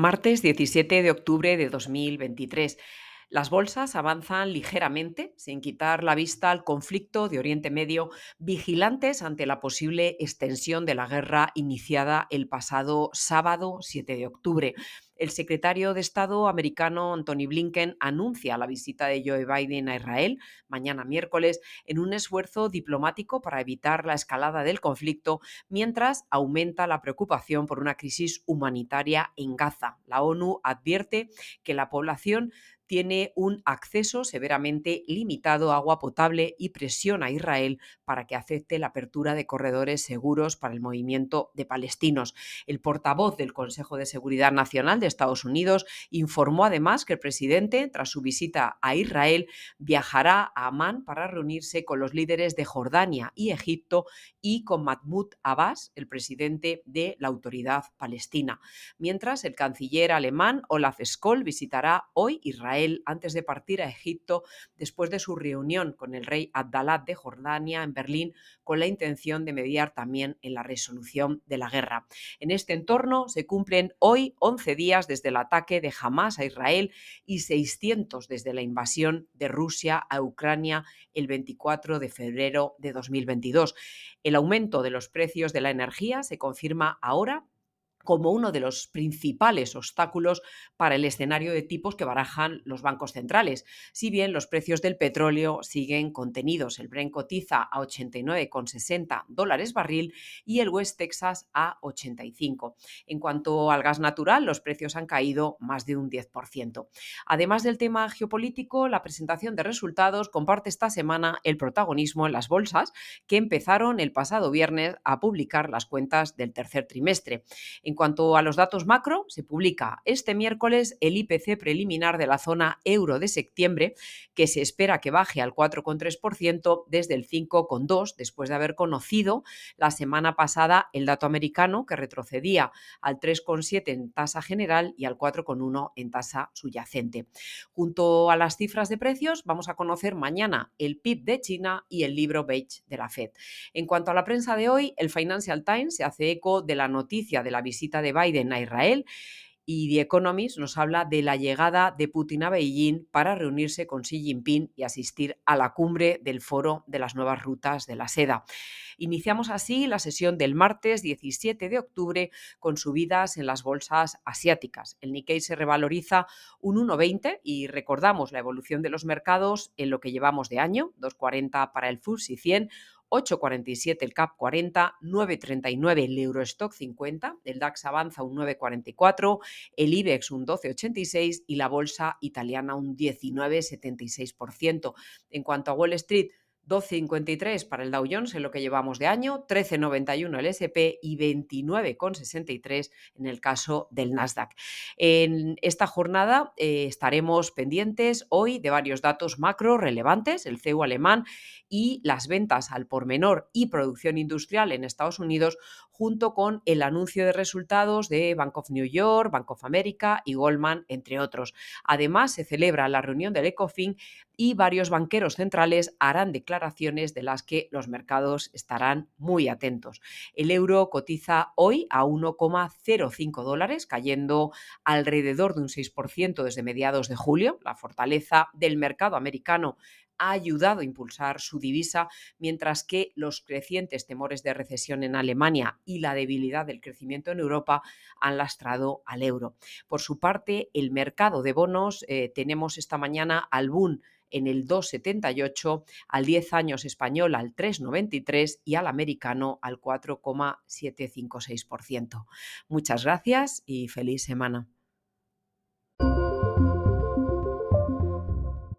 Martes 17 de octubre de 2023. Las bolsas avanzan ligeramente, sin quitar la vista al conflicto de Oriente Medio, vigilantes ante la posible extensión de la guerra iniciada el pasado sábado 7 de octubre. El secretario de Estado americano Anthony Blinken anuncia la visita de Joe Biden a Israel mañana miércoles en un esfuerzo diplomático para evitar la escalada del conflicto, mientras aumenta la preocupación por una crisis humanitaria en Gaza. La ONU advierte que la población tiene un acceso severamente limitado a agua potable y presiona a Israel para que acepte la apertura de corredores seguros para el movimiento de palestinos. El portavoz del Consejo de Seguridad Nacional de Estados Unidos informó además que el presidente, tras su visita a Israel, viajará a Amán para reunirse con los líderes de Jordania y Egipto y con Mahmoud Abbas, el presidente de la Autoridad Palestina. Mientras, el canciller alemán Olaf Scholz visitará hoy Israel antes de partir a Egipto después de su reunión con el rey Abdalá de Jordania en Berlín con la intención de mediar también en la resolución de la guerra. En este entorno se cumplen hoy 11 días desde el ataque de Hamas a Israel y 600 desde la invasión de Rusia a Ucrania el 24 de febrero de 2022. El aumento de los precios de la energía se confirma ahora como uno de los principales obstáculos para el escenario de tipos que barajan los bancos centrales. Si bien los precios del petróleo siguen contenidos, el Brent cotiza a 89,60 dólares barril y el West Texas a 85. En cuanto al gas natural, los precios han caído más de un 10%. Además del tema geopolítico, la presentación de resultados comparte esta semana el protagonismo en las bolsas que empezaron el pasado viernes a publicar las cuentas del tercer trimestre. Cuanto a los datos macro, se publica este miércoles el IPC preliminar de la zona euro de septiembre, que se espera que baje al 4,3% desde el 5,2% después de haber conocido la semana pasada el dato americano que retrocedía al 3,7% en tasa general y al 4,1% en tasa subyacente. Junto a las cifras de precios, vamos a conocer mañana el PIB de China y el libro beige de la Fed. En cuanto a la prensa de hoy, el Financial Times se hace eco de la noticia de la visita de Biden a Israel y The Economist nos habla de la llegada de Putin a Beijing para reunirse con Xi Jinping y asistir a la cumbre del Foro de las Nuevas Rutas de la Seda. Iniciamos así la sesión del martes 17 de octubre con subidas en las bolsas asiáticas. El Nikkei se revaloriza un 1,20 y recordamos la evolución de los mercados en lo que llevamos de año, 2,40 para el FTSE 100, 8,47 el CAP 40, 9,39 el Eurostock 50, el DAX avanza un 9,44, el IBEX un 12,86 y la bolsa italiana un 19,76%. En cuanto a Wall Street, 2,53 para el Dow Jones en lo que llevamos de año, 13,91 el SP y 29,63 en el caso del Nasdaq. En esta jornada eh, estaremos pendientes hoy de varios datos macro relevantes, el CEU alemán y las ventas al por menor y producción industrial en Estados Unidos, junto con el anuncio de resultados de Bank of New York, Bank of America y Goldman, entre otros. Además, se celebra la reunión del ECOFIN y varios banqueros centrales harán declaraciones de las que los mercados estarán muy atentos. El euro cotiza hoy a 1,05 dólares, cayendo alrededor de un 6% desde mediados de julio. La fortaleza del mercado americano ha ayudado a impulsar su divisa, mientras que los crecientes temores de recesión en Alemania y la debilidad del crecimiento en Europa han lastrado al euro. Por su parte, el mercado de bonos eh, tenemos esta mañana al Bund en el 2,78, al 10 años español al 3,93 y al americano al 4,756%. Muchas gracias y feliz semana.